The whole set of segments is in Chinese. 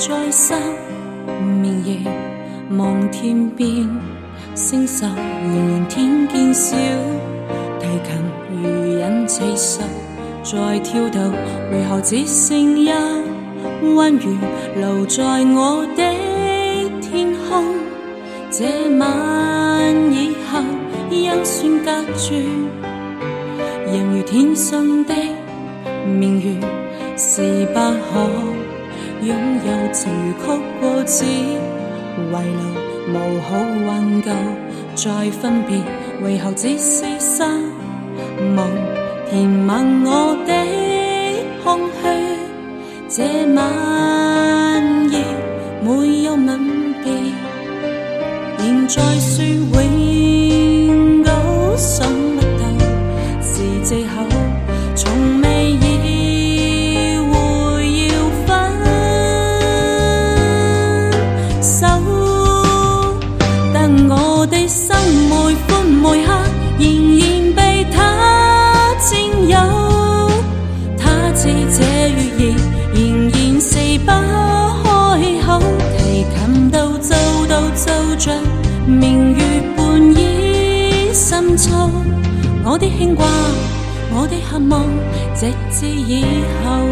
再生，明夜望天边，星宿仍然天见小，提琴如引其实在跳动，为何只剩一弯月留在我的天空？这晚以后，音算隔绝，人如天上的明月，是不可拥有情如曲过，只遗留无好挽救。再分别，为何只是失望？填满我的空虚。这晚我的牵挂，我的渴望，直至以后。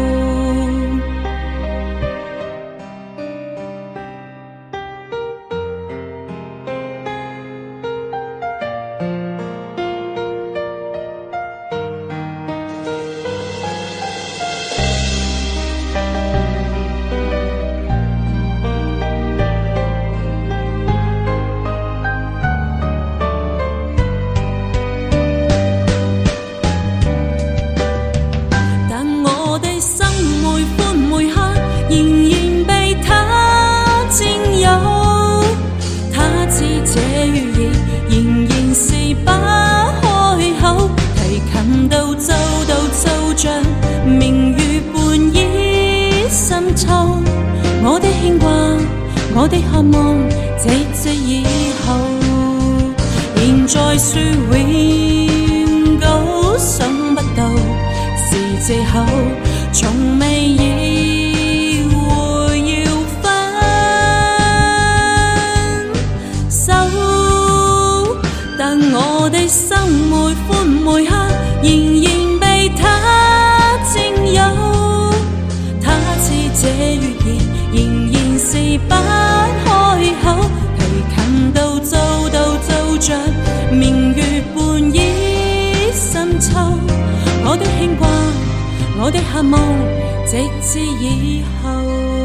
我的渴望，直至以后。现在说永久想不到是借口，从未意会要分手。但我的心每欢每刻，仍然被他占有。他知这月夜仍然是不我的牵挂，我的渴望，直至以后。